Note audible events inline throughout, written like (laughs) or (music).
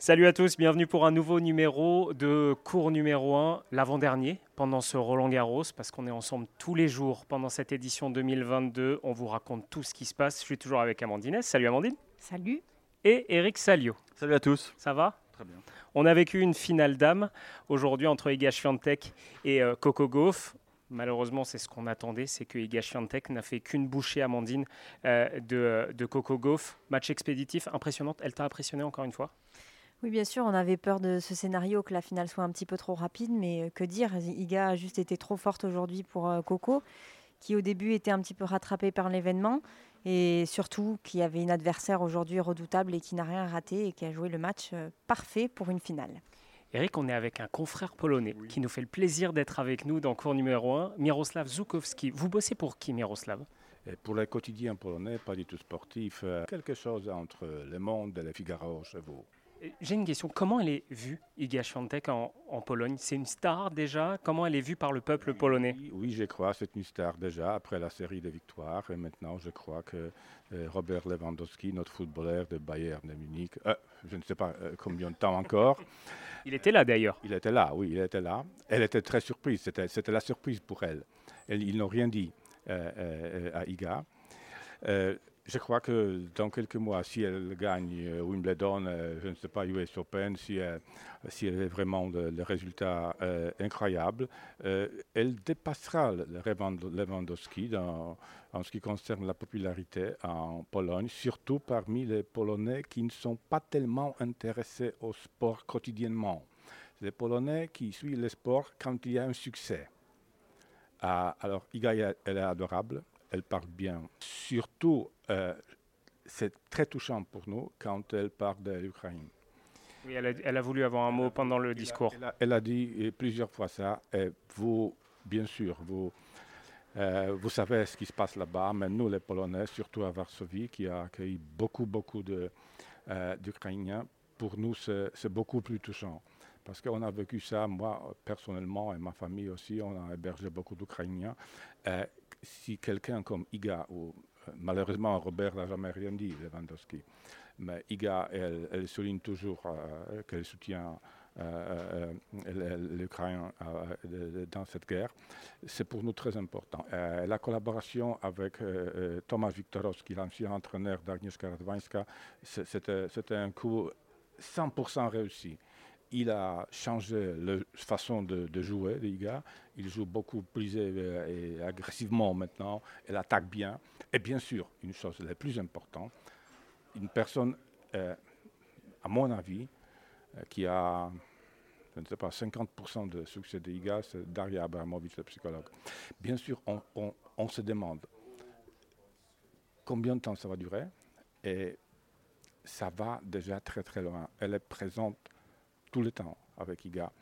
Salut à tous, bienvenue pour un nouveau numéro de cours numéro 1, l'avant-dernier, pendant ce Roland Garros, parce qu'on est ensemble tous les jours pendant cette édition 2022. On vous raconte tout ce qui se passe. Je suis toujours avec Amandine. Salut Amandine. Salut. Et Eric Salio. Salut à tous. Ça va? Très bien. On a vécu une finale d'âme aujourd'hui entre Iga Swiatek et euh, Coco Gauff. Malheureusement, c'est ce qu'on attendait, c'est que Iga Swiatek n'a fait qu'une bouchée, Amandine, euh, de, de Coco Gauff. Match expéditif, impressionnant. Elle t'a impressionné encore une fois? Oui, bien sûr, on avait peur de ce scénario que la finale soit un petit peu trop rapide, mais euh, que dire? Iga a juste été trop forte aujourd'hui pour euh, Coco, qui au début était un petit peu rattrapée par l'événement, et surtout qui avait une adversaire aujourd'hui redoutable et qui n'a rien raté et qui a joué le match euh, parfait pour une finale. Eric, on est avec un confrère polonais qui nous fait le plaisir d'être avec nous dans cours numéro 1, Miroslav Zukowski. Vous bossez pour qui, Miroslav Et pour le quotidien polonais, pas du tout sportif, quelque chose entre Le Monde et Le Figaro chez vous. Et J'ai une question. Comment elle est vue, Iga Swiatek, en, en Pologne? C'est une star déjà? Comment elle est vue par le peuple polonais? Oui, oui, je crois, c'est une star déjà après la série de victoires. Et maintenant, je crois que euh, Robert Lewandowski, notre footballeur de Bayern de Munich, euh, je ne sais pas euh, combien de temps encore, (laughs) Il était là d'ailleurs. il était là, oui, il était là. Elle était très surprise, c'était la surprise pour elle. Elle- ils n'ont rien dit euh, euh, à Iga. Euh, je crois que dans quelques mois, si elle gagne euh, Wimbledon, euh, je ne sais pas, US Open, si elle, si elle avait vraiment le, le résultat euh, incroyable, euh, elle dépassera le le Lewand- Lewandowski dans, en ce qui concerne la popularité en Pologne, surtout parmi les Polonais qui ne sont pas tellement intéressés au sport quotidiennement. Les Polonais qui suivent le sport quand il y a un succès. Ah, alors, Iga, elle est adorable, elle parle bien. Surtout, euh, c'est très touchant pour nous quand elle parle de l'Ukraine. Oui, elle, a, elle a voulu avoir un mot pendant le Elle a- discours. Elle a, elle a dit euh, plusieurs fois ça. Et vous, bien sûr, vous, euh, vous savez ce qui se passe là-bas, mais nous, les Polonais, surtout à Varsovie, qui a accueilli beaucoup, beaucoup euh, d'Ukrainiens, pour nous, c'est, c'est beaucoup plus touchant. Parce qu'on a vécu ça, moi, personnellement, et ma famille aussi, on a hébergé beaucoup d'Ukrainiens. Euh, si quelqu'un comme Iga, ou euh, malheureusement Robert n'a jamais rien dit, Lewandowski, mais Iga, elle, souligne toujours euh, qu'elle soutient euh, euh, l'Ukraine dans cette guerre. C'est pour nous très important. La collaboration avec Tomasz Viktorovski, l'ancien entraîneur d'Agnieszka Radwańska, c'était un coup 100% réussi. Il a changé la façon de, de jouer, gars. Il joue beaucoup plus euh, et agressivement maintenant. Elle attaque bien. Et bien sûr, une chose la plus importante, une personne, euh, à mon avis, euh, qui a, je ne sais pas, 50% de succès de IGA, c'est Daria Abramovic, le psychologue. Bien sûr, on- on se demande combien de temps ça va durer. Et ça va déjà très très loin. Elle est présente tout le temps avec IGA,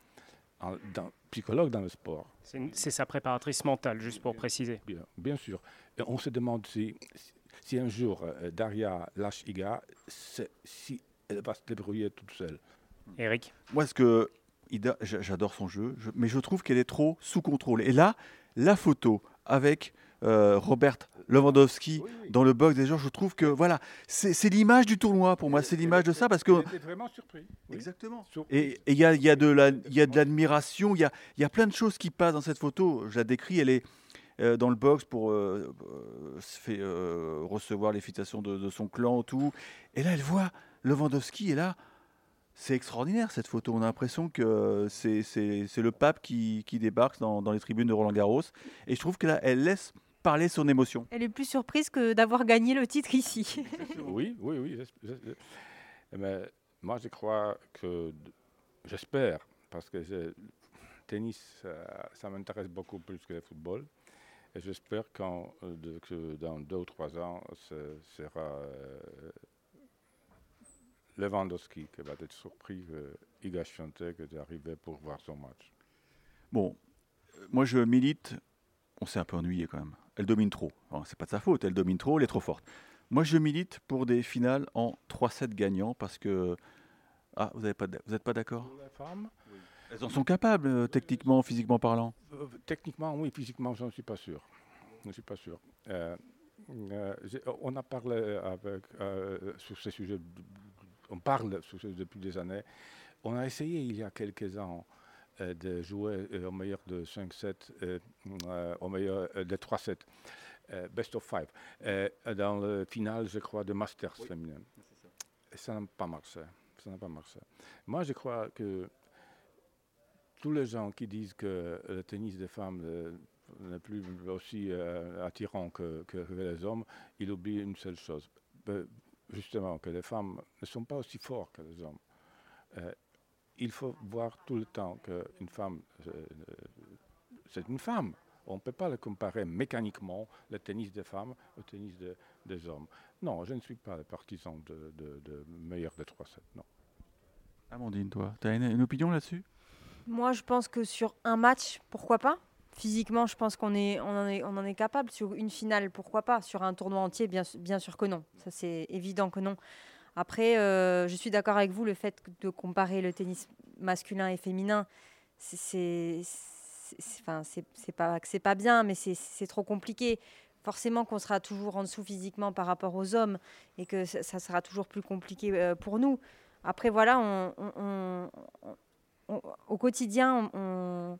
en, dans- psychologue dans le sport. C'est sa préparatrice mentale, juste pour préciser. Bien, bien sûr. Et on se demande si, si un jour euh, Daria lâche Iga, si elle va se débrouiller toute seule. Eric Moi, ce que Ida, j'adore son jeu, je- mais je trouve qu'elle est trop sous contrôle. Et là, la photo avec euh, Robert Lewandowski dans le box des gens, je trouve que voilà, c'est l'image du tournoi pour moi, c'est l'image de ça parce que vraiment surpris. oui. exactement. Et il y a, il y a de la- il y a de l'admiration, il y a, plein de choses qui passent dans cette photo. Je la décris, elle est euh, dans le box pour euh, euh, se fait recevoir les félicitations de, de son clan, tout. Et là, elle voit Lewandowski, et là, c'est extraordinaire cette photo. On a l'impression que c'est le pape qui, qui débarque dans, dans les tribunes de Roland Garros. Et je trouve qu'elle elle laisse parler son émotion. Elle est plus surprise que d'avoir gagné le titre ici. Oui, (laughs) oui, oui. j'es- j'es- Mais moi, je crois que, j'espère, parce que le tennis, ça, ça m'intéresse beaucoup plus que le football. Et j'espère qu'en- de- que dans deux ou trois ans, ce sera euh, Lewandowski qui va être surpris que Iga Swiatek est arrivé pour voir son match. Bon, euh, moi je milite, on s'est un peu ennuyé quand même. Elle domine trop. Enfin, c'est pas de sa faute, elle domine trop, elle est trop forte. Moi je milite pour des finales en 3-7 gagnants parce que. Ah, vous n'êtes pas, pas d'accord? Femmes, Elles en sont capables, euh, techniquement, physiquement parlant. Euh, Techniquement, oui. Physiquement, je ne suis pas sûr. Je ne suis pas sûr. Euh, euh, on a parlé avec, euh, sur ce sujet on parle depuis des années. On a essayé il y a quelques ans de jouer au meilleur de 5-7, au meilleur de 3-7. best of five, dans le final, je crois, de Masters féminin. Et ça n'a pas marché. Ça n'a pas marché. Moi, je crois que tous les gens qui disent que le tennis des femmes n'est plus aussi euh, attirant que, les hommes, ils oublient une seule chose. Justement, que les femmes ne sont pas aussi fortes que les hommes. Euh, il faut voir tout le temps qu'une femme, euh, c'est une femme. On ne peut pas le comparer mécaniquement, le tennis des femmes, au tennis des hommes. Non, je ne suis pas le partisan de, de, meilleur de 3-7, non. Amandine, toi, tu as une opinion là-dessus? Moi, je pense que sur un match, pourquoi pas? Physiquement, je pense qu'on est, on en est, on en est capable. Sur une finale, pourquoi pas? Sur un tournoi entier, bien, bien sûr que non. Ça, c'est évident que non. Après, euh, je suis d'accord avec vous, le fait de comparer le tennis masculin et féminin, c'est pas bien, mais c'est trop compliqué. Forcément qu'on sera toujours en dessous physiquement par rapport aux hommes et que ça, sera toujours plus compliqué euh, pour nous. Après, voilà, au quotidien, on,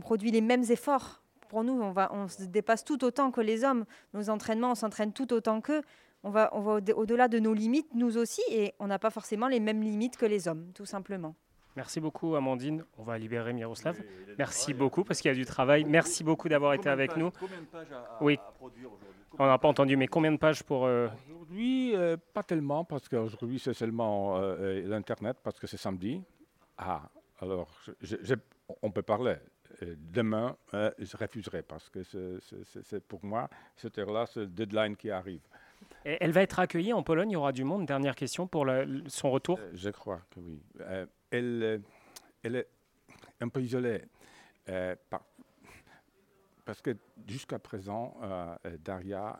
produit les mêmes efforts. Pour nous, on se dépasse tout autant que les hommes. Nos entraînements, on s'entraîne tout autant qu'eux. On va, on va au-delà de nos limites, nous aussi, et on n'a pas forcément les mêmes limites que les hommes, tout simplement. Merci beaucoup, Amandine. On va libérer Miroslav. Merci beaucoup, parce qu'il y a du travail. Merci beaucoup d'avoir été avec nous. Combien de pages à, oui. produire aujourd'hui? On n'a pas entendu, mais combien de pages pour... Euh, aujourd'hui, euh, pas tellement, parce qu'aujourd'hui, c'est seulement euh, l'Internet, parce que c'est samedi. Ah, alors, on peut parler. Demain, euh, je refuserai parce que c'est pour moi, cette heure-là, c'est le deadline qui arrive. Elle va être accueillie en Pologne, il y aura du monde. Dernière question pour son retour. Euh, je crois que oui. Euh, elle, elle est un peu isolée. parce que jusqu'à présent, Daria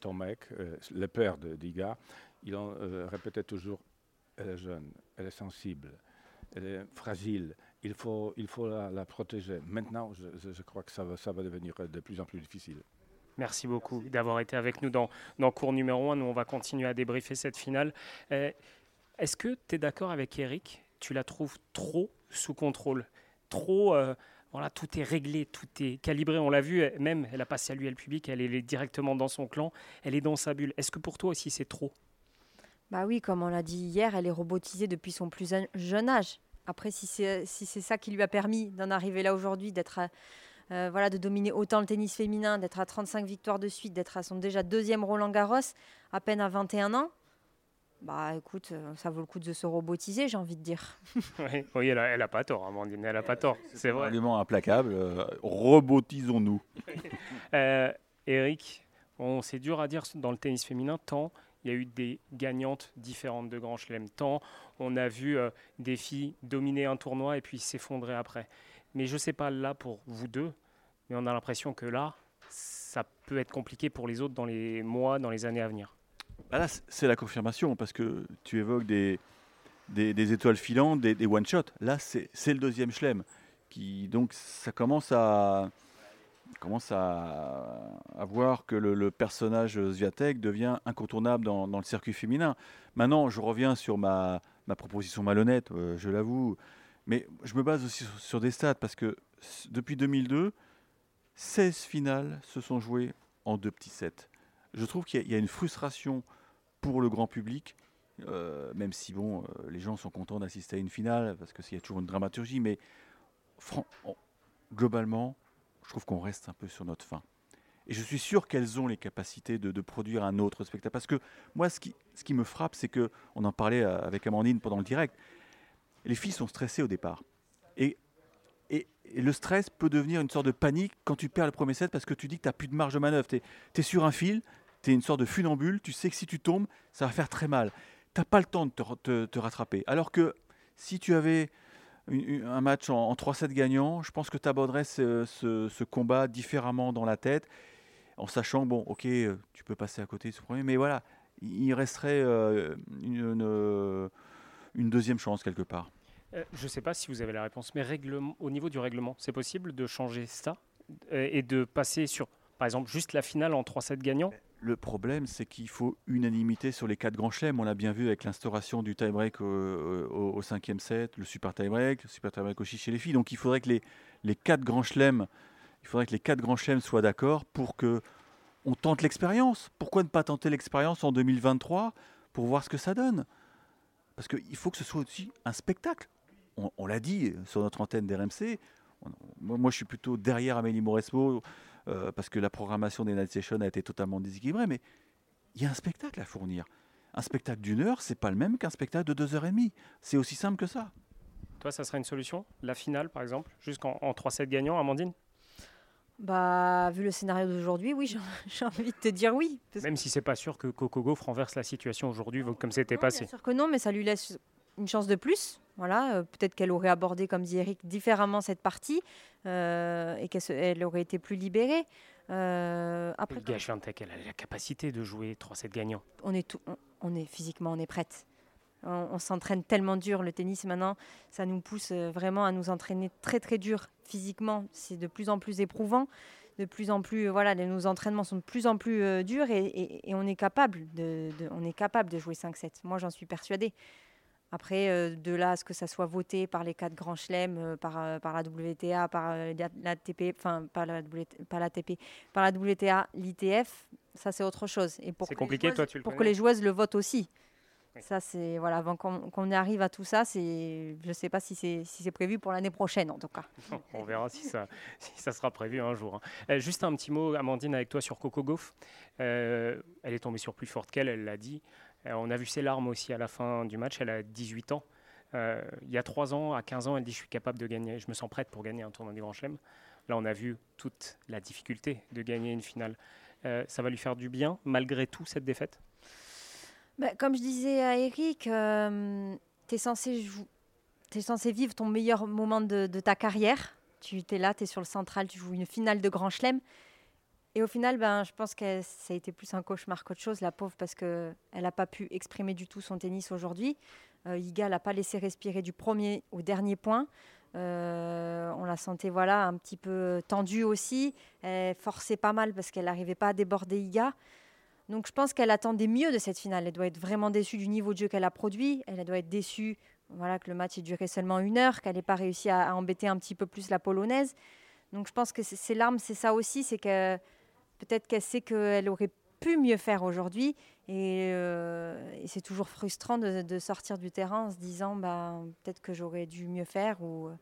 Tomek, le père de Diga, il en répétait toujours elle est jeune, elle est sensible elle est fragile, il faut, il faut la, protéger. Maintenant, je, crois que ça va devenir de plus en plus difficile. Merci beaucoup d'avoir été avec nous dans, dans cours numéro 1. Nous, on va continuer à débriefer cette finale. Euh, est-ce que tu es d'accord avec Eric? Tu la trouves trop sous contrôle? Trop. Euh, voilà, tout est réglé, tout est calibré. On l'a vu, même, elle n'a pas salué le public, elle est directement dans son clan, elle est dans sa bulle. Est-ce que pour toi aussi c'est trop? Bah oui, comme on l'a dit hier, elle est robotisée depuis son plus jeune âge. Après, si c'est si ça qui lui a permis d'en arriver là aujourd'hui, d'être euh, voilà, de dominer autant le tennis féminin, d'être à 35 victoires de suite, d'être à son déjà deuxième Roland Garros, à peine à 21 ans, bah écoute, euh, ça vaut le coup de se robotiser, j'ai envie de dire. (laughs) oui, elle, a, pas tort, Amandine, elle a pas tort. C'est vrai. Implacable. Euh, robotisons-nous. (laughs) Eric, c'est dur à dire dans le tennis féminin, tant il y a eu des gagnantes différentes de Grand Chelem. Tant on a vu euh, des filles dominer un tournoi et puis s'effondrer après. Mais je ne sais pas là pour vous deux, mais on a l'impression que là, ça peut être compliqué pour les autres dans les mois, dans les années à venir. Bah là, c'est la confirmation parce que tu évoques des, des, étoiles filantes, des, one-shots. Là, c'est le deuxième Chelem. Qui, donc, ça commence à, commence à, voir que le, personnage Zviatek devient incontournable dans, le circuit féminin. Maintenant, je reviens sur ma, proposition malhonnête, euh, je l'avoue, mais je me base aussi sur, des stats parce que depuis 2002, 16 finales se sont jouées en deux petits sets. Je trouve qu'il y, a une frustration pour le grand public, euh, même si bon, euh, les gens sont contents d'assister à une finale parce qu'il y a toujours une dramaturgie, mais globalement, je trouve qu'on reste un peu sur notre fin. Et je suis sûr qu'elles ont les capacités de, produire un autre spectacle. Parce que moi, ce qui, me frappe, c'est que, on en parlait euh, avec Amandine pendant le direct, les filles sont stressées au départ. Et, et, le stress peut devenir une sorte de panique quand tu perds le premier set parce que tu dis que tu n'as plus de marge de manœuvre. Tu es, sur un fil, tu es une sorte de funambule, tu sais que si tu tombes, ça va faire très mal. Tu n'as pas le temps de te, rattraper. Alors que si tu avais un match en, 3-7 gagnants, je pense que tu aborderais ce, combat différemment dans la tête, en sachant, bon, ok, euh, tu peux passer à côté de ce premier, mais voilà, il resterait euh, une, une, deuxième chance quelque part. Euh, je ne sais pas si vous avez la réponse, mais au niveau du règlement, c'est possible de changer ça et de passer sur, par exemple, juste la finale en 3-7 gagnants? Le problème, c'est qu'il faut unanimité sur les quatre grands chelems. On l'a bien vu avec l'instauration du tie-break au, cinquième set, le super tie-break, le super tie-break aussi chez les filles. Donc il faudrait que les, les quatre grands chelems, il faudrait que les quatre grands chelems soient d'accord pour que on tente l'expérience. Pourquoi ne pas tenter l'expérience en 2023 pour voir ce que ça donne? Parce qu'il faut que ce soit aussi un spectacle. On, l'a dit sur notre antenne d'RMC. Moi, je suis plutôt derrière Amélie Mauresmo euh, parce que la programmation des Night Sessions a été totalement déséquilibrée, mais il y a un spectacle à fournir. Un spectacle d'une heure, c'est pas le même qu'un spectacle de deux heures et demie. C'est aussi simple que ça. Toi, ça serait une solution La finale, par exemple, jusqu'en 3-7 gagnants, Amandine? Bah, vu le scénario d'aujourd'hui, oui, (laughs) j'ai envie de te dire oui. Même si c'est pas sûr que Coco Gauff renverse la situation aujourd'hui comme c'était passé. Bien sûr que non, mais ça lui laisse une chance de plus. Voilà, euh, peut-être qu'elle aurait abordé, comme dit Eric, différemment cette partie euh, et qu'elle aurait été plus libérée. Euh, après, le elle a la capacité de jouer 3-7 gagnants. On est, tout, on, est physiquement, on est prête. On, s'entraîne tellement dur. Le tennis, maintenant, ça nous pousse vraiment à nous entraîner très, très dur physiquement. C'est de plus en plus éprouvant. De plus en plus, voilà, nos entraînements sont de plus en plus durs et, on, est capable de, on est capable de jouer 5-7. Moi, j'en suis persuadée. Après, euh, de là à ce que ça soit voté par les quatre grands chelems, euh, par, euh, par la WTA, par enfin pas la, pas la TP, par la WTA, l'ITF, ça c'est autre chose. Et pour c'est compliqué, toi tu le Pour que les joueuses le votent aussi. Ça c'est voilà, avant qu'on arrive à tout ça, c'est je sais pas si c'est si c'est prévu pour l'année prochaine en tout cas. (laughs) On verra si ça si ça sera prévu un jour. Hein. juste un petit mot, Amandine, avec toi sur Coco Gauff. elle est tombée sur plus forte qu'elle, elle l'a dit. Euh, on a vu ses larmes aussi à la fin du match. Elle a 18 ans. Euh, il y a 3 ans, à 15 ans, elle dit Je suis capable de gagner, je me sens prête pour gagner un tournoi du Grand Chelem. Là, on a vu toute la difficulté de gagner une finale. Euh, ça va lui faire du bien, malgré tout, cette défaite? Bah, Comme je disais à Eric, tu es, censé vivre ton meilleur moment de, de ta carrière. Tu es là, tu es sur le central, tu joues une finale de Grand Chelem. Et au final, ben, je pense que ça a été plus un cauchemar qu'autre chose, la pauvre, parce qu'elle n'a pas pu exprimer du tout son tennis aujourd'hui. Euh, Iga l'a pas laissé respirer du premier au dernier point. Euh, on la sentait voilà, un petit peu tendue aussi. Elle forçait pas mal parce qu'elle n'arrivait pas à déborder Iga. Donc je pense qu'elle attendait mieux de cette finale. Elle doit être vraiment déçue du niveau de jeu qu'elle a produit. Elle doit être déçue voilà, que le match ait duré seulement une heure, qu'elle n'ait pas réussi à, embêter un petit peu plus la polonaise. Donc je pense que ces larmes, c'est ça aussi, c'est que Peut-être qu'elle sait qu'elle aurait pu mieux faire aujourd'hui. Et, euh, c'est toujours frustrant de, sortir du terrain en se disant bah, peut-être que j'aurais dû mieux faire. Ou, euh,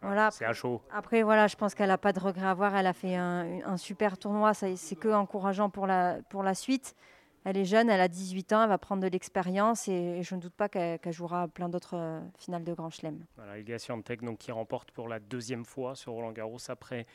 voilà. C'est à chaud. Après, voilà, je pense qu'elle n'a pas de regret à avoir. Elle a fait un, un super tournoi. C'est que encourageant pour la, pour la suite. Elle est jeune, elle a 18 ans, elle va prendre de l'expérience et, je ne doute pas qu'elle jouera plein d'autres euh, finales de Grand Chelem. Voilà, Iga Swiatek donc qui remporte pour la deuxième fois sur Roland Garros après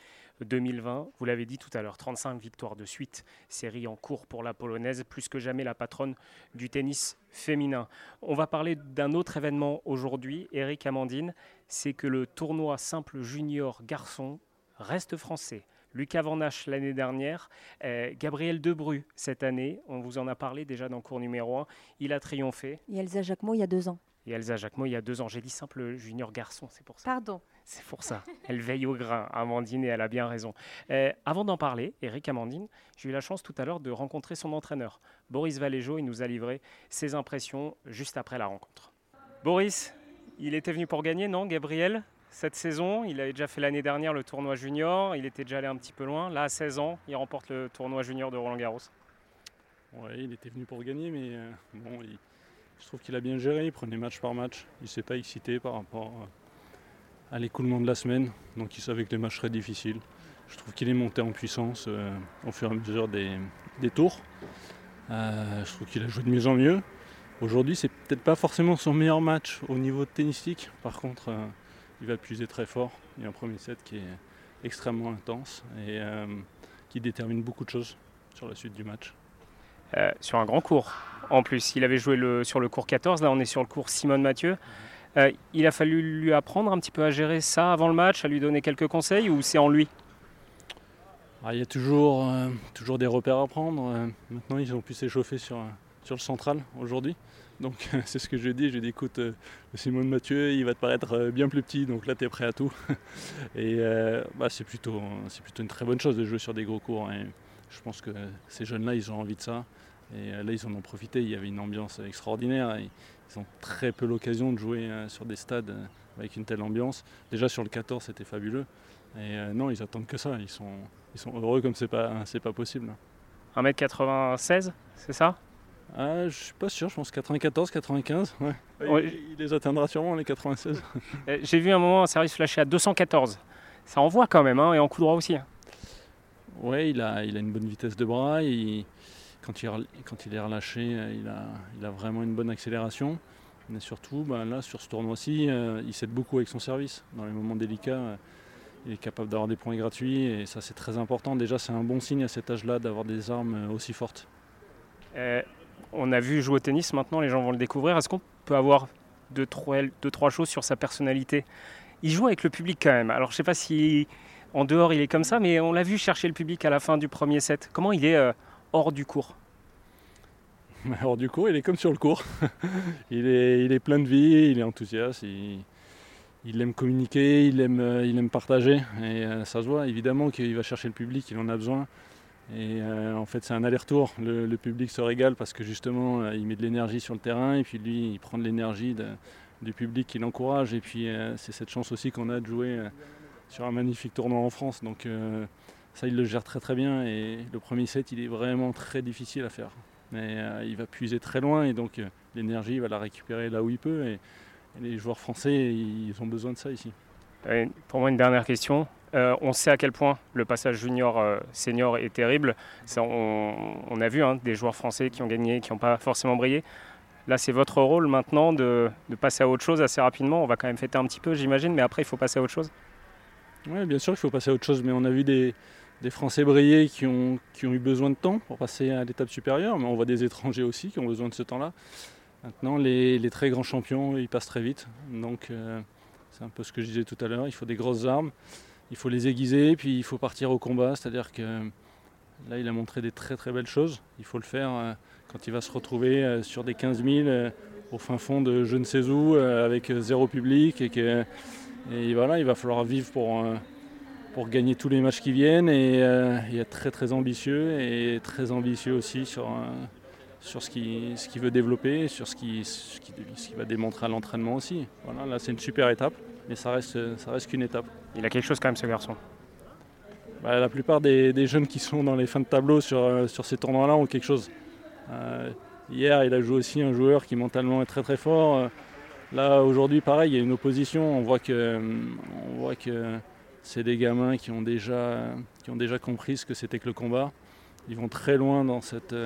2020. Vous l'avez dit tout à l'heure, 35 victoires de suite, série en cours pour la polonaise, plus que jamais la patronne du tennis féminin. On va parler d'un autre événement aujourd'hui, Eric Amandine, c'est que le tournoi simple junior garçon reste français. Lucas Van l'année dernière, euh, Gabriel Debru cette année, on vous en a parlé déjà dans cours numéro 1, il a triomphé. Et Elsa Jacquemot il y a deux ans. Et Elsa Jacquemot il y a deux ans, j'ai dit simple junior garçon, c'est pour ça. Pardon. C'est pour ça. Elle veille au grain, Amandine, et elle a bien raison. Euh, avant d'en parler, Eric Amandine, j'ai eu la chance tout à l'heure de rencontrer son entraîneur, Boris Valéjo. Il nous a livré ses impressions juste après la rencontre. Boris, il était venu pour gagner, non, Gabriel? Cette saison. Il avait déjà fait l'année dernière le tournoi junior. Il était déjà allé un petit peu loin. Là, à 16 ans, il remporte le tournoi junior de Roland Garros. Ouais, il était venu pour gagner, mais euh, bon, je trouve qu'il a bien géré. Il prenait match par match. Il ne s'est pas excité par rapport à l'écoulement de la semaine. Donc il savait que les matchs seraient difficiles. Je trouve qu'il est monté en puissance euh, au fur et à mesure des, tours. Euh, je trouve qu'il a joué de mieux en mieux. Aujourd'hui, c'est peut-être pas forcément son meilleur match au niveau tennistique. Par contre, il va puiser très fort. Il y a un premier set qui est extrêmement intense et euh, qui détermine beaucoup de choses sur la suite du match. Euh, sur un grand cours. En plus, il avait joué le, sur le cours 14, là on est sur le cours Simone Mathieu. Euh, il a fallu lui apprendre un petit peu à gérer ça avant le match, à lui donner quelques conseils ou c'est en lui? Ah, Il y a toujours, toujours des repères à prendre. maintenant, ils ont pu s'échauffer sur, sur le central aujourd'hui. Donc (laughs) c'est ce que je dis, je dis écoute, euh, Simone Mathieu, il va te paraître euh, bien plus petit, donc là tu es prêt à tout. (laughs) Et euh, bah, c'est plutôt, plutôt une très bonne chose de jouer sur des gros cours. Hein. je pense que ces jeunes-là, ils ont envie de ça. Et là, ils en ont profité. Il y avait une ambiance extraordinaire. ils ont très peu l'occasion de jouer sur des stades avec une telle ambiance. Déjà sur le 14, c'était fabuleux. Et non, ils attendent que ça. Ils sont, ils sont heureux comme c'est pas, c'est pas possible. 1m96, c'est ça? Ah, Je suis pas sûr, je pense 94, 95. Il, les atteindra sûrement les 96. Euh, j'ai vu un moment un service flashé à 214. Ça envoie quand même, hein, et en coup droit aussi. Hein. Oui, il a, il a une bonne vitesse de bras. quand, il, quand il est relâché, il a, il a vraiment une bonne accélération. Mais surtout, ben là, sur ce tournoi-ci, euh, il s'aide beaucoup avec son service. Dans les moments délicats, euh, il est capable d'avoir des points gratuits et ça, c'est très important. Déjà, c'est un bon signe à cet âge-là d'avoir des armes aussi fortes on a vu jouer au tennis, maintenant les gens vont le découvrir. Est-ce qu'on peut avoir deux trois, choses sur sa personnalité? Il joue avec le public quand même. Alors je ne sais pas si en dehors il est comme ça, mais on l'a vu chercher le public à la fin du premier set. Comment il est euh, hors du cours? (laughs) Hors du cours, il est comme sur le cours. (laughs) il, est, plein de vie, il est enthousiaste, il, aime communiquer, il aime, euh, partager. Et euh, ça se voit évidemment qu'il va chercher le public, il en a besoin. Et euh, en fait, c'est un aller-retour. Le, public se régale parce que justement, euh, il met de l'énergie sur le terrain et puis lui, il prend de l'énergie du public qui l'encourage. Et puis, euh, c'est cette chance aussi qu'on a de jouer sur un magnifique tournoi en France. Donc, ça, il le gère très très bien. Et le premier set, il est vraiment très difficile à faire. Mais il va puiser très loin et donc l'énergie, il va la récupérer là où il peut. et les joueurs français, ils ont besoin de ça ici. Pour moi, une dernière question. Euh, on sait à quel point le passage junior-senior euh, est terrible. on, a vu hein, des joueurs français qui ont gagné, qui n'ont pas forcément brillé. Là, c'est votre rôle maintenant de, passer à autre chose assez rapidement. On va quand même fêter un petit peu, j'imagine, mais après, il faut passer à autre chose. Oui, bien sûr, il faut passer à autre chose, mais on a vu des, Français briller qui ont, eu besoin de temps pour passer à l'étape supérieure, mais on voit des étrangers aussi qui ont besoin de ce temps-là. Maintenant, les, très grands champions, ils passent très vite. Donc, euh, c'est un peu ce que je disais tout à l'heure, il faut des grosses armes il faut les aiguiser, puis il faut partir au combat. C'est-à-dire que là, il a montré des très très belles choses. Il faut le faire euh, quand il va se retrouver euh, sur des 15 000 euh, au fin fond de je ne sais où, avec zéro public. Et, que, et voilà, il va falloir vivre pour, pour gagner tous les matchs qui viennent et, être très très ambitieux et très ambitieux aussi sur, sur ce qu'il ce veut développer, sur ce qu'il ce qui, ce qui va démontrer à l'entraînement aussi. Voilà, là c'est une super étape, mais ça reste, ça reste qu'une étape. Il a quelque chose quand même ce garçon. Bah, la plupart des, jeunes qui sont dans les fins de tableau sur, euh, sur ces tournois-là ont quelque chose. Euh, hier, il a joué aussi un joueur qui mentalement est très très fort. Euh, là, aujourd'hui, pareil, il y a une opposition. On voit que, on voit que c'est des gamins qui ont, déjà, qui ont déjà compris ce que c'était que le combat. Ils vont très loin dans cette,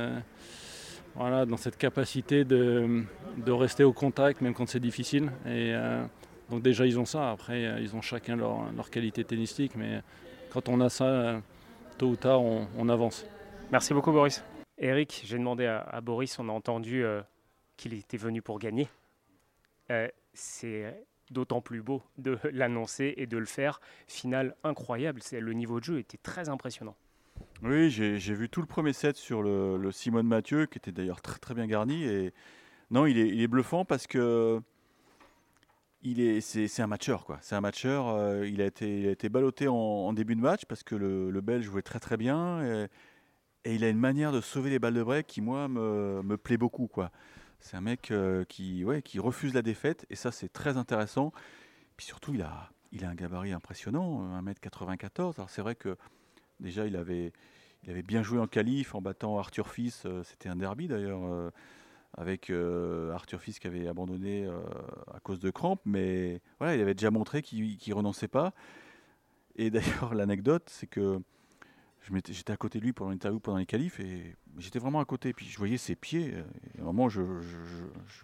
voilà, dans cette capacité de, de, rester au contact, même quand c'est difficile. Et, donc déjà ils ont ça, après euh, ils ont chacun leur, leur qualité tennistique, mais quand on a ça, euh, tôt ou tard on, avance. Merci beaucoup Boris. Eric, j'ai demandé à, Boris, on a entendu euh, qu'il était venu pour gagner. c'est d'autant plus beau de (laughs) l'annoncer et de le faire. Finale incroyable, le niveau de jeu était très impressionnant. Oui, j'ai vu tout le premier set sur le, le Simone Mathieu, qui était d'ailleurs très très bien garni. Et non, il est, il est bluffant parce que il est, c'est, un matcheur quoi. C'est un matcheur. Euh, il a été, été ballotté en, début de match parce que le, Belge jouait très très bien et, il a une manière de sauver les balles de break qui moi me, plaît beaucoup quoi. C'est un mec euh, qui, ouais, qui refuse la défaite et ça c'est très intéressant. Puis surtout il a, il a un gabarit impressionnant, 1m94. Alors c'est vrai que déjà il avait, il avait bien joué en qualif en battant Arthur Fils. Euh, c'était un derby d'ailleurs avec euh, Arthur Fils qui avait abandonné euh, à cause de crampes, mais voilà, il avait déjà montré qu'il ne renonçait pas. Et d'ailleurs, (laughs) l'anecdote, c'est que j'étais à côté de lui pendant l'interview, pendant les qualifs, et j'étais vraiment à côté. Puis je voyais ses pieds. Et à un moment, je,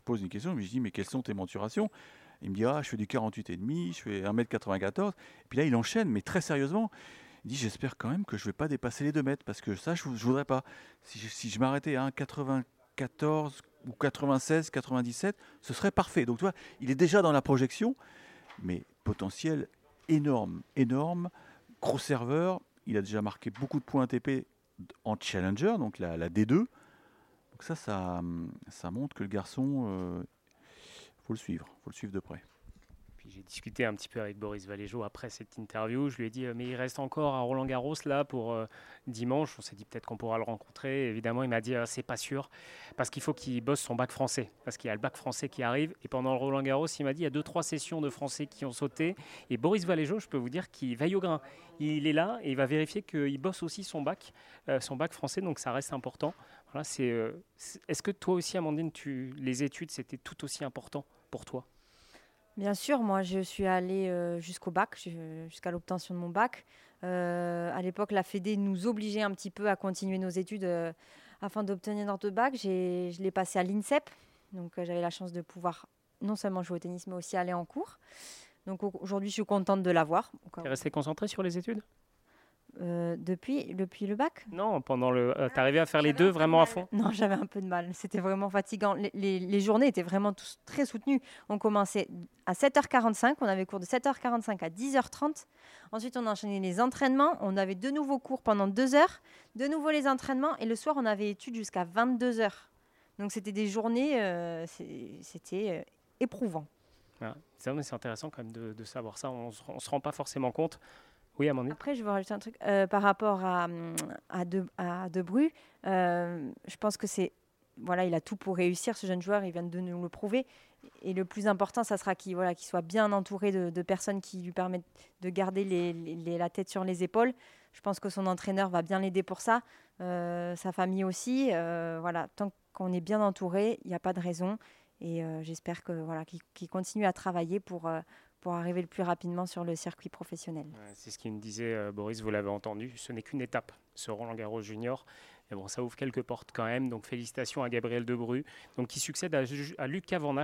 pose une question, je dis Mais quelles sont tes menturations Il me dit Ah, je fais du 48,5, je fais 1m94. Et puis là, il enchaîne, mais très sérieusement. Il dit J'espère quand même que je ne vais pas dépasser les 2 mètres, parce que ça, je ne voudrais pas. Si je m'arrêtais à 1,94, ou 96, 97, ce serait parfait. Donc tu vois, il est déjà dans la projection, mais potentiel énorme, énorme, gros serveur. Il a déjà marqué beaucoup de points ATP en challenger, donc la, la D2. Donc ça, ça, montre que le garçon, euh, faut le suivre, faut le suivre de près. J'ai discuté un petit peu avec Boris Valéjo après cette interview. Je lui ai dit, mais il reste encore à Roland Garros là pour dimanche. On s'est dit peut-être qu'on pourra le rencontrer. Évidemment, il m'a dit, c'est pas sûr, parce qu'il faut qu'il bosse son bac français, parce qu'il y a le bac français qui arrive. Et pendant le Roland Garros, il m'a dit, il y a deux, trois sessions de français qui ont sauté. Et Boris Valéjo, je peux vous dire qu'il veille au grain. Il est là et il va vérifier qu'il bosse aussi son bac, son bac français, donc ça reste important. Voilà, c'est, est-ce que toi aussi, Amandine, les études, c'était tout aussi important pour toi? Bien sûr, moi je suis allée euh, jusqu'au bac, jusqu'à l'obtention de mon bac. Euh, à l'époque, la Fédé nous obligeait un petit peu à continuer nos études euh, afin d'obtenir notre bac. Je l'ai passé à l'INSEP, donc j'avais la chance de pouvoir non seulement jouer au tennis, mais aussi aller en cours. Donc aujourd'hui, je suis contente de l'avoir. Tu es restée concentrée sur les études? Euh, depuis, depuis le bac? Non, pendant le. Euh, tu arrivé à faire les deux vraiment à fond? Non, j'avais un peu de mal. C'était vraiment fatigant. Les, les, journées étaient vraiment tous très soutenues. On commençait à 7h45, on avait cours de 7h45 à 10h30. Ensuite, on enchaînait les entraînements. On avait de nouveaux cours pendant deux heures, de nouveau les entraînements. Et le soir, on avait études jusqu'à 22h. Donc, c'était des journées, euh, c'était éprouvant. c'est intéressant quand même de, de savoir ça. On ne se rend pas forcément compte. Oui, Amandine. Après, je veux rajouter un truc euh, par rapport à, à, de, à. Euh, je pense que c'est. Voilà, il a tout pour réussir, ce jeune joueur, il vient de nous le prouver. Et le plus important, ça sera qu'il voilà, soit bien entouré de, personnes qui lui permettent de garder la tête sur les épaules. Je pense que son entraîneur va bien l'aider pour ça, euh, sa famille aussi. voilà, tant qu'on est bien entouré, il n'y a pas de raison. Et j'espère que voilà, qu'il continue à travailler pour, arriver le plus rapidement sur le circuit professionnel. c'est ce qu'il me disait euh, Boris, vous l'avez entendu, ce n'est qu'une étape, ce Roland Garros Junior. Mais bon, ça ouvre quelques portes quand même. Donc félicitations à Gabriel Debru, donc qui succède à, à Lucas Van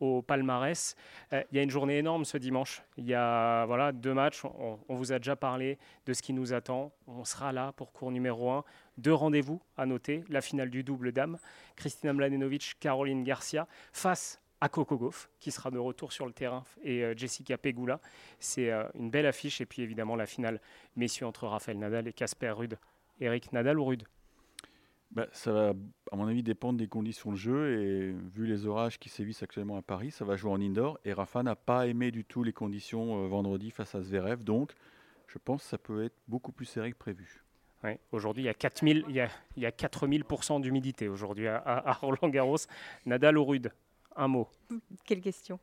au palmarès. Euh, il y a une journée énorme ce dimanche. Il y a voilà deux matchs. On, vous a déjà parlé de ce qui nous attend. On sera là pour cours numéro 1. Deux rendez-vous à noter. La finale du double dame. Christina Mladenovic, Caroline Garcia face à Coco Gauff, qui sera de retour sur le terrain, et euh, Jessica Pegula. C'est euh, une belle affiche. Et puis évidemment la finale messieurs entre Raphaël Nadal et Casper Rude. Eric Nadal ou Rude bah, Ça va, à mon avis, dépendre des conditions de jeu. Et vu les orages qui sévissent actuellement à Paris, ça va jouer en indoor. Et Rafa n'a pas aimé du tout les conditions euh, vendredi face à Zverev. Donc, je pense que ça peut être beaucoup plus serré que prévu. Aujourd'hui, il y a 4000, il y a, il y a 4000 d'humidité aujourd'hui à, à, Roland Garros. Nadal ou Rude un mot. Quelle question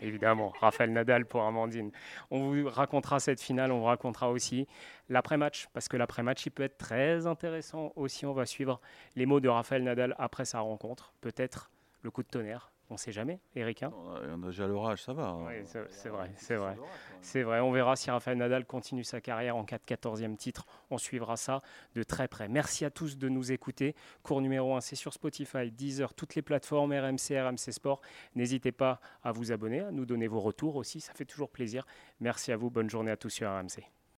Évidemment, Raphaël Nadal pour Amandine. On vous racontera cette finale, on vous racontera aussi l'après-match, parce que l'après-match, il peut être très intéressant aussi. On va suivre les mots de Raphaël Nadal après sa rencontre. Peut-être le coup de tonnerre, on ne sait jamais, Eric. Hein on a déjà l'orage, ça va. Hein. Oui, c'est vrai, c'est vrai. C'est vrai, on verra si Rafael Nadal continue sa carrière en 4 14e titre. On suivra ça de très près. Merci à tous de nous écouter. Cours numéro 1, c'est sur Spotify, Deezer, toutes les plateformes, RMC, RMC Sport. N'hésitez pas à vous abonner, à nous donner vos retours aussi, ça fait toujours plaisir. Merci à vous, bonne journée à tous sur RMC.